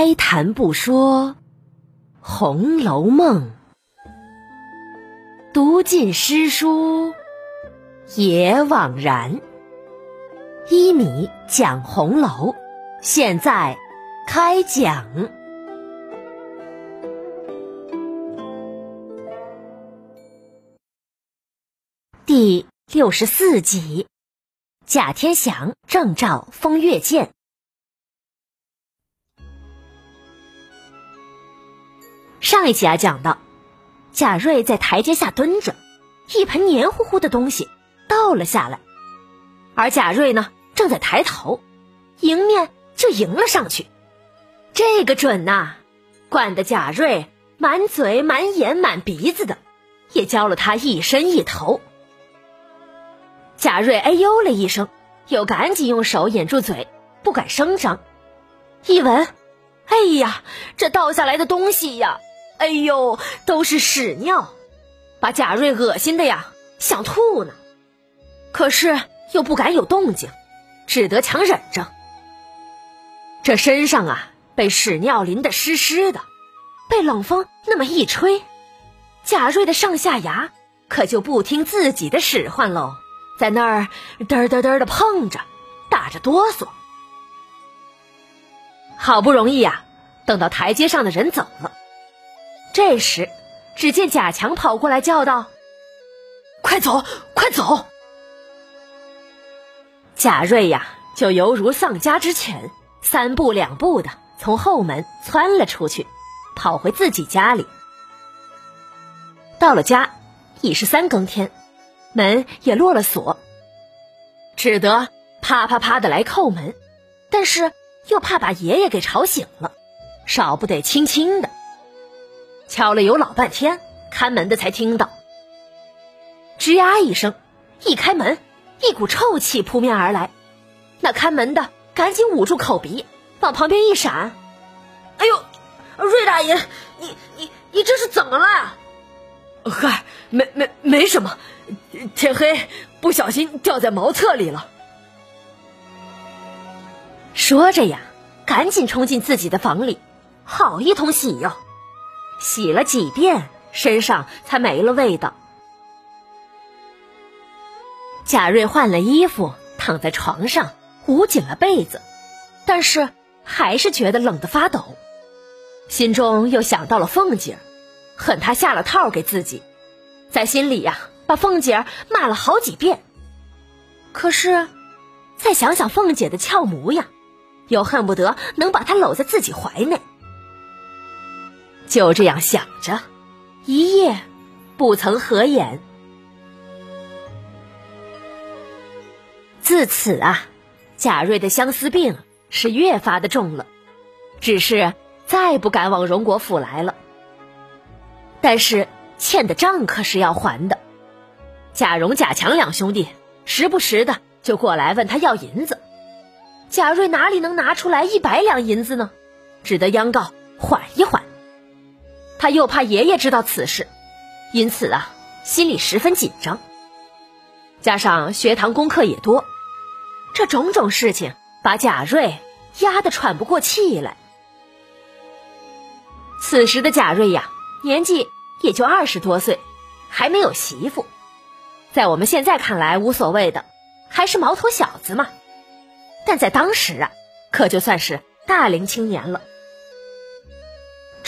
开谈不说《红楼梦》，读尽诗书也枉然。一米讲红楼，现在开讲第六十四集：贾天祥正照风月剑。上一集啊，讲到贾瑞在台阶下蹲着，一盆黏糊糊的东西倒了下来，而贾瑞呢正在抬头，迎面就迎了上去。这个准呐，灌得贾瑞满嘴、满眼、满鼻子的，也浇了他一身一头。贾瑞哎呦了一声，又赶紧用手掩住嘴，不敢声张。一闻，哎呀，这倒下来的东西呀！哎呦，都是屎尿，把贾瑞恶心的呀，想吐呢。可是又不敢有动静，只得强忍着。这身上啊，被屎尿淋得湿湿的，被冷风那么一吹，贾瑞的上下牙可就不听自己的使唤喽，在那儿嘚嘚嘚的碰着，打着哆嗦。好不容易呀，等到台阶上的人走了。这时，只见贾强跑过来叫道：“快走，快走！”贾瑞呀，就犹如丧家之犬，三步两步的从后门窜了出去，跑回自己家里。到了家，已是三更天，门也落了锁，只得啪啪啪的来叩门，但是又怕把爷爷给吵醒了，少不得轻轻的。敲了有老半天，看门的才听到，吱呀一声，一开门，一股臭气扑面而来。那看门的赶紧捂住口鼻，往旁边一闪。哎呦，瑞大爷，你你你这是怎么了？嗨，没没没什么，天黑不小心掉在茅厕里了。说着呀，赶紧冲进自己的房里，好一通洗哟。洗了几遍，身上才没了味道。贾瑞换了衣服，躺在床上，捂紧了被子，但是还是觉得冷得发抖。心中又想到了凤姐，恨她下了套给自己，在心里呀，把凤姐骂了好几遍。可是，再想想凤姐的俏模样，又恨不得能把她搂在自己怀内。就这样想着，一夜不曾合眼。自此啊，贾瑞的相思病是越发的重了，只是再不敢往荣国府来了。但是欠的账可是要还的，贾蓉、贾强两兄弟时不时的就过来问他要银子，贾瑞哪里能拿出来一百两银子呢？只得央告缓一缓。他又怕爷爷知道此事，因此啊，心里十分紧张。加上学堂功课也多，这种种事情把贾瑞压得喘不过气来。此时的贾瑞呀，年纪也就二十多岁，还没有媳妇，在我们现在看来无所谓的，还是毛头小子嘛。但在当时啊，可就算是大龄青年了。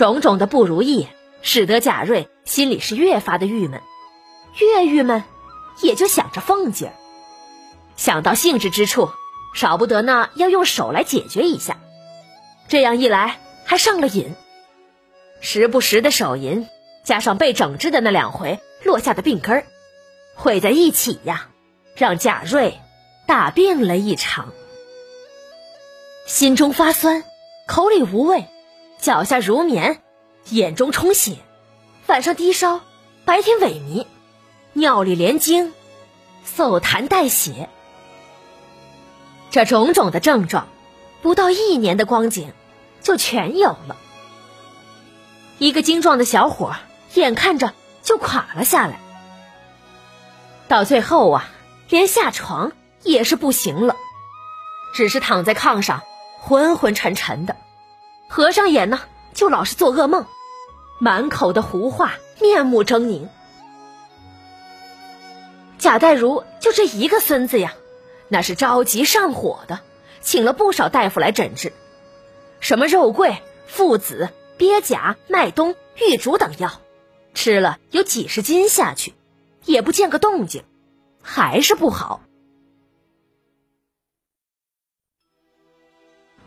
种种的不如意，使得贾瑞心里是越发的郁闷，越郁闷，也就想着凤姐儿。想到兴致之处，少不得呢要用手来解决一下。这样一来，还上了瘾，时不时的手淫，加上被整治的那两回落下的病根儿，汇在一起呀，让贾瑞大病了一场，心中发酸，口里无味。脚下如棉，眼中充血，晚上低烧，白天萎靡，尿里连精，嗽痰带血。这种种的症状，不到一年的光景，就全有了。一个精壮的小伙，眼看着就垮了下来。到最后啊，连下床也是不行了，只是躺在炕上，昏昏沉沉的。合上眼呢，就老是做噩梦，满口的胡话，面目狰狞。贾代儒就这一个孙子呀，那是着急上火的，请了不少大夫来诊治，什么肉桂、附子、鳖甲、麦冬、玉竹等药，吃了有几十斤下去，也不见个动静，还是不好。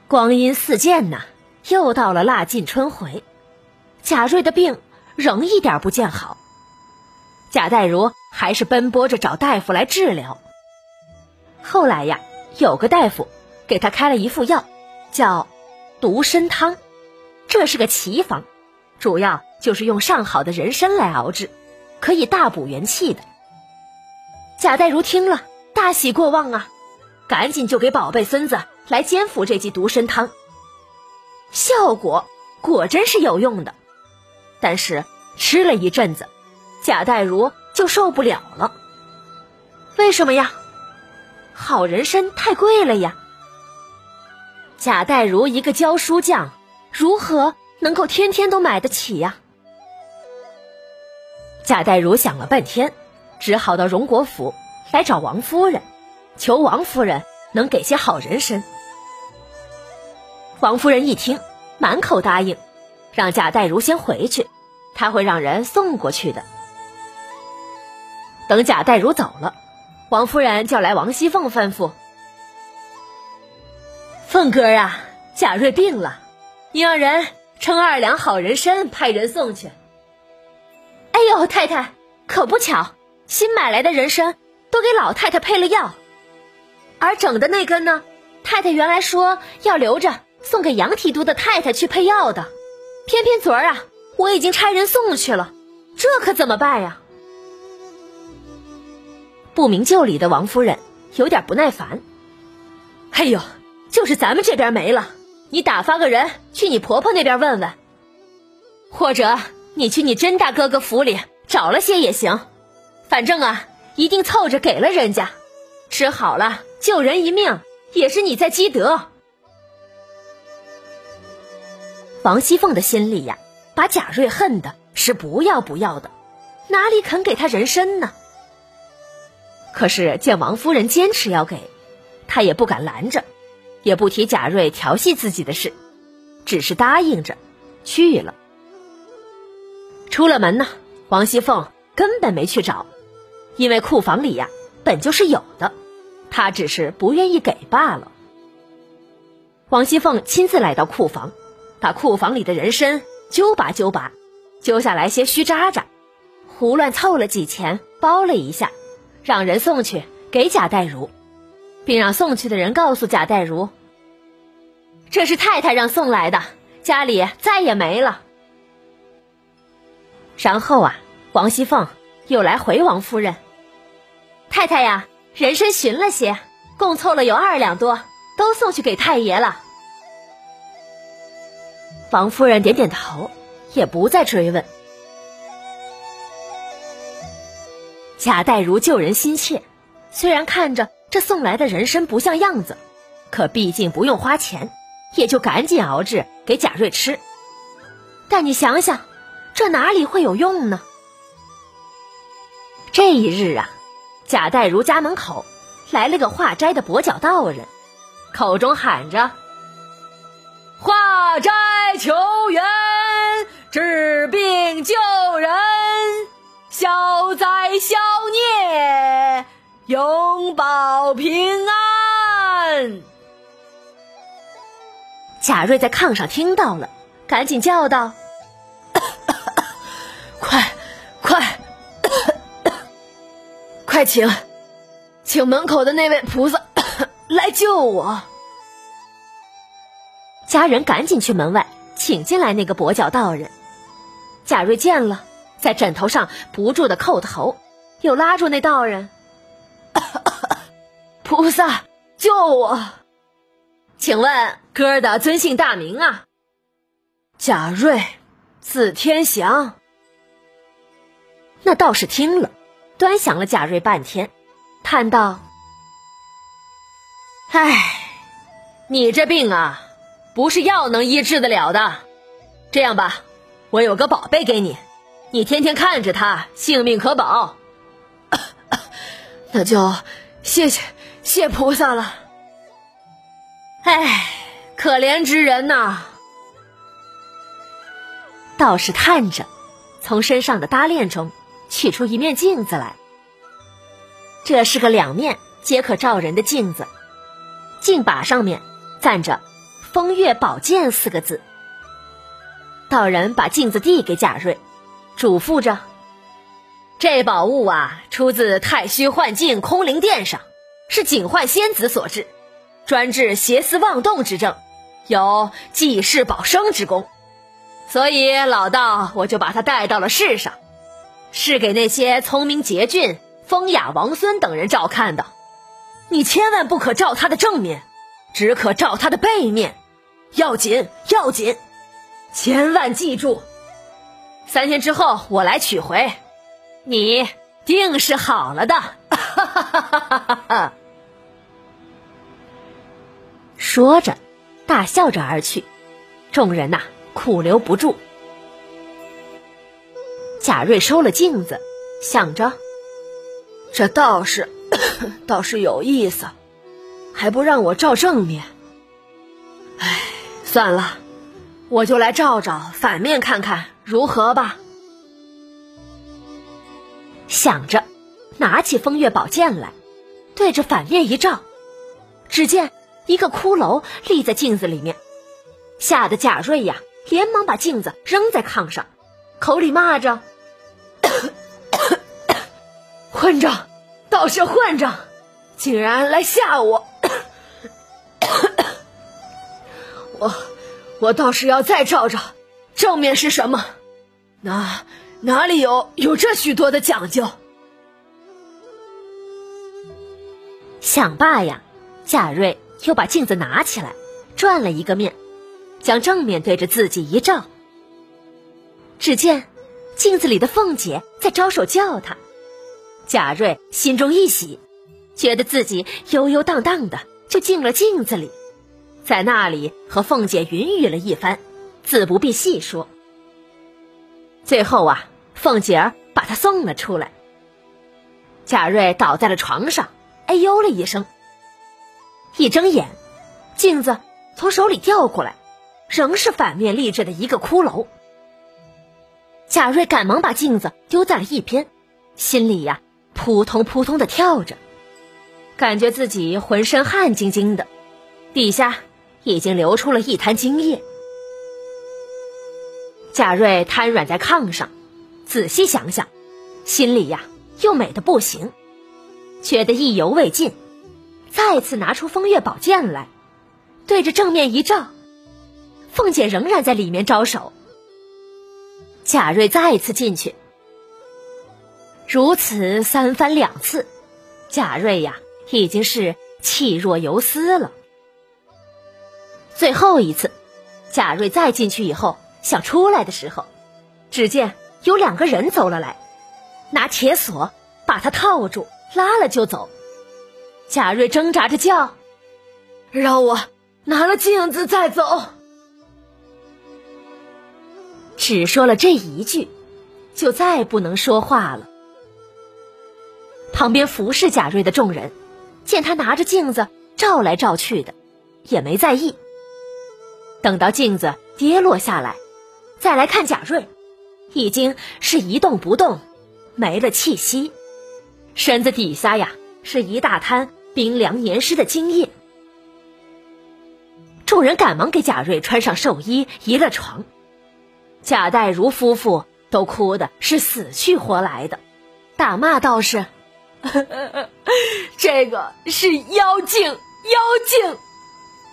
光阴似箭呐，又到了腊尽春回，贾瑞的病仍一点不见好。贾代儒还是奔波着找大夫来治疗。后来呀，有个大夫给他开了一副药，叫独参汤，这是个奇方，主要就是用上好的人参来熬制，可以大补元气的。贾代儒听了，大喜过望啊，赶紧就给宝贝孙子来煎服这剂独参汤。效果果真是有用的，但是吃了一阵子。贾代儒就受不了了，为什么呀？好人参太贵了呀。贾代儒一个教书匠，如何能够天天都买得起呀？贾代儒想了半天，只好到荣国府来找王夫人，求王夫人能给些好人参。王夫人一听，满口答应，让贾代儒先回去，他会让人送过去的。等贾代儒走了，王夫人叫来王熙凤，吩咐：“凤哥啊，贾瑞病了，你让人称二两好人参，派人送去。”哎呦，太太，可不巧，新买来的人参都给老太太配了药，而整的那根呢，太太原来说要留着送给杨提督的太太去配药的，偏偏昨儿啊，我已经差人送去了，这可怎么办呀？不明就里的王夫人有点不耐烦。哎呦，就是咱们这边没了，你打发个人去你婆婆那边问问，或者你去你甄大哥哥府里找了些也行，反正啊，一定凑着给了人家，吃好了救人一命，也是你在积德。王熙凤的心里呀，把贾瑞恨的是不要不要的，哪里肯给他人参呢？可是见王夫人坚持要给，他也不敢拦着，也不提贾瑞调戏自己的事，只是答应着去了。出了门呢，王熙凤根本没去找，因为库房里呀本就是有的，她只是不愿意给罢了。王熙凤亲自来到库房，把库房里的人参揪拔揪拔，揪下来些虚渣渣，胡乱凑了几钱，包了一下。让人送去给贾代儒，并让送去的人告诉贾代儒：“这是太太让送来的，家里再也没了。”然后啊，王熙凤又来回王夫人：“太太呀，人参寻了些，共凑了有二两多，都送去给太爷了。”王夫人点点头，也不再追问。贾代儒救人心切，虽然看着这送来的人参不像样子，可毕竟不用花钱，也就赶紧熬制给贾瑞吃。但你想想，这哪里会有用呢？这一日啊，贾代儒家门口来了个化斋的跛脚道人，口中喊着：“大斋求援，治病救人。”消灾消孽，永保平安。贾瑞在炕上听到了，赶紧叫道：“ 快，快，快请，请门口的那位菩萨 来救我！”家人赶紧去门外请进来那个跛脚道人。贾瑞见了。在枕头上不住的叩头，又拉住那道人：“ 菩萨救我！请问哥儿的尊姓大名啊？”“贾瑞，字天祥。”那道士听了，端详了贾瑞半天，叹道：“唉，你这病啊，不是药能医治得了的。这样吧，我有个宝贝给你，你天天看着它，性命可保。那就谢谢谢菩萨了。唉，可怜之人呐！道士叹着，从身上的搭链中取出一面镜子来。这是个两面皆可照人的镜子，镜把上面站着“风月宝剑”四个字。道人把镜子递给贾瑞，嘱咐着：“这宝物啊，出自太虚幻境空灵殿上，是警幻仙子所制。”专治邪思妄动之症，有济世保生之功，所以老道我就把他带到了世上，是给那些聪明捷俊、风雅王孙等人照看的。你千万不可照他的正面，只可照他的背面，要紧要紧，千万记住。三天之后我来取回，你定是好了的。哈哈哈哈哈哈！说着，大笑着而去。众人呐，苦留不住。贾瑞收了镜子，想着：这道士 倒是有意思，还不让我照正面。算了，我就来照照反面看看如何吧。想着，拿起风月宝剑来，对着反面一照，只见。一个骷髅立在镜子里面，吓得贾瑞呀，连忙把镜子扔在炕上，口里骂着：“混账，倒是混账，竟然来吓我！我我倒是要再照照，正面是什么？哪哪里有有这许多的讲究？”想罢呀，贾瑞。又把镜子拿起来，转了一个面，将正面对着自己一照。只见镜子里的凤姐在招手叫他，贾瑞心中一喜，觉得自己悠悠荡荡的就进了镜子里，在那里和凤姐云雨了一番，自不必细说。最后啊，凤姐儿把他送了出来，贾瑞倒在了床上，哎呦了一声。一睁眼，镜子从手里掉过来，仍是反面立着的一个骷髅。贾瑞赶忙把镜子丢在了一边，心里呀扑通扑通的跳着，感觉自己浑身汗津津的，底下已经流出了一滩精液。贾瑞瘫软在炕上，仔细想想，心里呀又美的不行，觉得意犹未尽。再次拿出风月宝剑来，对着正面一照，凤姐仍然在里面招手。贾瑞再次进去，如此三番两次，贾瑞呀已经是气若游丝了。最后一次，贾瑞再进去以后，想出来的时候，只见有两个人走了来，拿铁锁把他套住，拉了就走。贾瑞挣扎着叫：“让我拿了镜子再走。”只说了这一句，就再不能说话了。旁边服侍贾瑞的众人，见他拿着镜子照来照去的，也没在意。等到镜子跌落下来，再来看贾瑞，已经是一动不动，没了气息，身子底下呀是一大滩。冰凉黏湿的精液，众人赶忙给贾瑞穿上寿衣，移了床。贾代儒夫妇都哭的是死去活来的，大骂道士：“ 这个是妖精，妖精！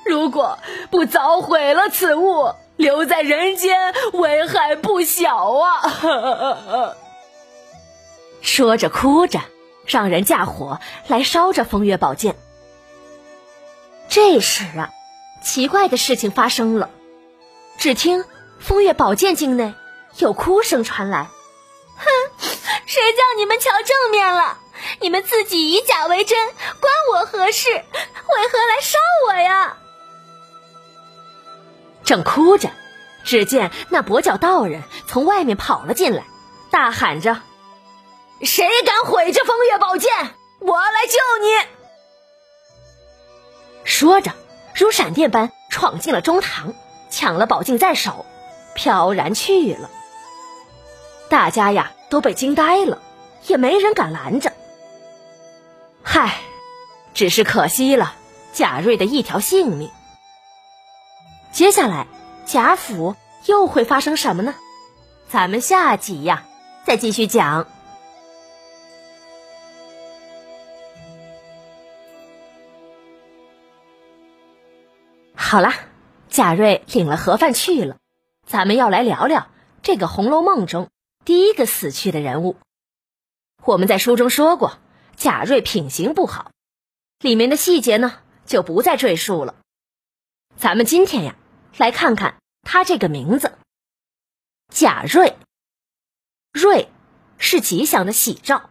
如果不早毁了此物，留在人间，危害不小啊！”说着哭着。让人架火来烧着风月宝剑。这时啊，奇怪的事情发生了。只听风月宝剑境内有哭声传来：“哼，谁叫你们瞧正面了？你们自己以假为真，关我何事？为何来烧我呀？”正哭着，只见那跛脚道人从外面跑了进来，大喊着：“谁敢毁这风月宝剑，我来救你！”说着，如闪电般闯进了中堂，抢了宝镜在手，飘然去了。大家呀都被惊呆了，也没人敢拦着。嗨，只是可惜了贾瑞的一条性命。接下来，贾府又会发生什么呢？咱们下集呀，再继续讲。好啦，贾瑞领了盒饭去了，咱们要来聊聊这个《红楼梦》中第一个死去的人物。我们在书中说过，贾瑞品行不好，里面的细节呢就不再赘述了。咱们今天呀。来看看他这个名字，贾瑞。瑞是吉祥的喜兆，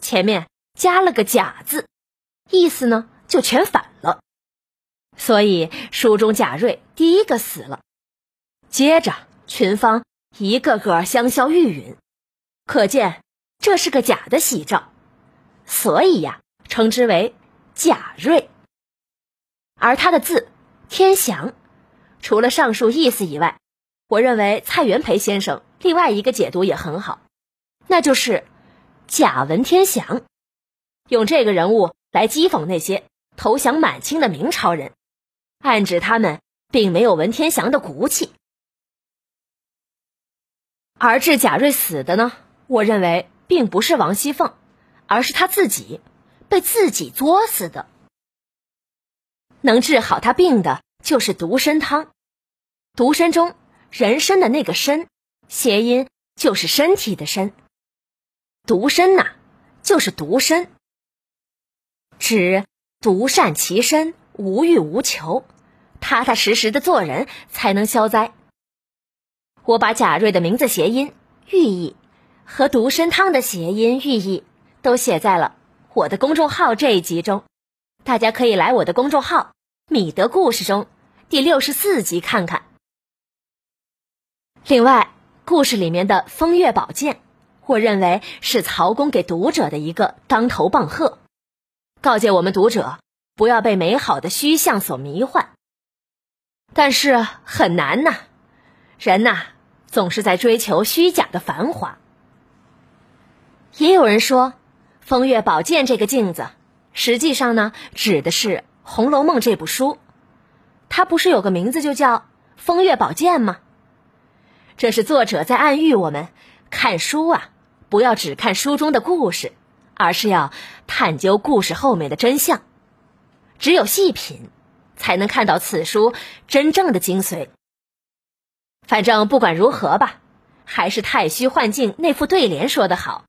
前面加了个贾字，意思呢就全反了。所以书中贾瑞第一个死了，接着群芳一个个香消玉殒，可见这是个假的喜兆，所以呀称之为贾瑞。而他的字天祥。除了上述意思以外，我认为蔡元培先生另外一个解读也很好，那就是贾文天祥，用这个人物来讥讽那些投降满清的明朝人，暗指他们并没有文天祥的骨气。而致贾瑞死的呢，我认为并不是王熙凤，而是他自己被自己作死的。能治好他病的就是独参汤。独身中，人参的那个参，谐音就是身体的身。独身呐，就是独身，指独善其身，无欲无求，踏踏实实的做人，才能消灾。我把贾瑞的名字谐音寓意和独参汤的谐音寓意都写在了我的公众号这一集中，大家可以来我的公众号“米德故事”中第六十四集看看。另外，故事里面的风月宝剑，我认为是曹公给读者的一个当头棒喝，告诫我们读者不要被美好的虚像所迷幻。但是很难呐，人呐总是在追求虚假的繁华。也有人说，风月宝剑这个镜子，实际上呢指的是《红楼梦》这部书，它不是有个名字就叫《风月宝剑》吗？这是作者在暗喻我们看书啊，不要只看书中的故事，而是要探究故事后面的真相。只有细品，才能看到此书真正的精髓。反正不管如何吧，还是太虚幻境那副对联说得好：“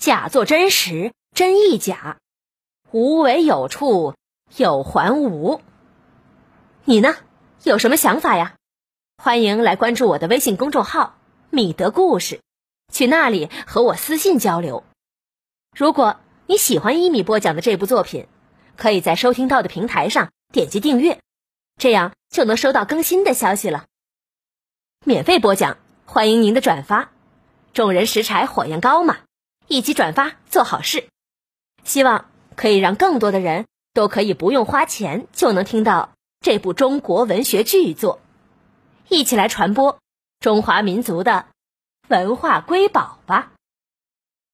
假作真实，真亦假；无为有处，有还无。”你呢，有什么想法呀？欢迎来关注我的微信公众号“米德故事”，去那里和我私信交流。如果你喜欢一米播讲的这部作品，可以在收听到的平台上点击订阅，这样就能收到更新的消息了。免费播讲，欢迎您的转发。众人拾柴火焰高嘛，一起转发做好事，希望可以让更多的人都可以不用花钱就能听到这部中国文学巨作。一起来传播中华民族的文化瑰宝吧！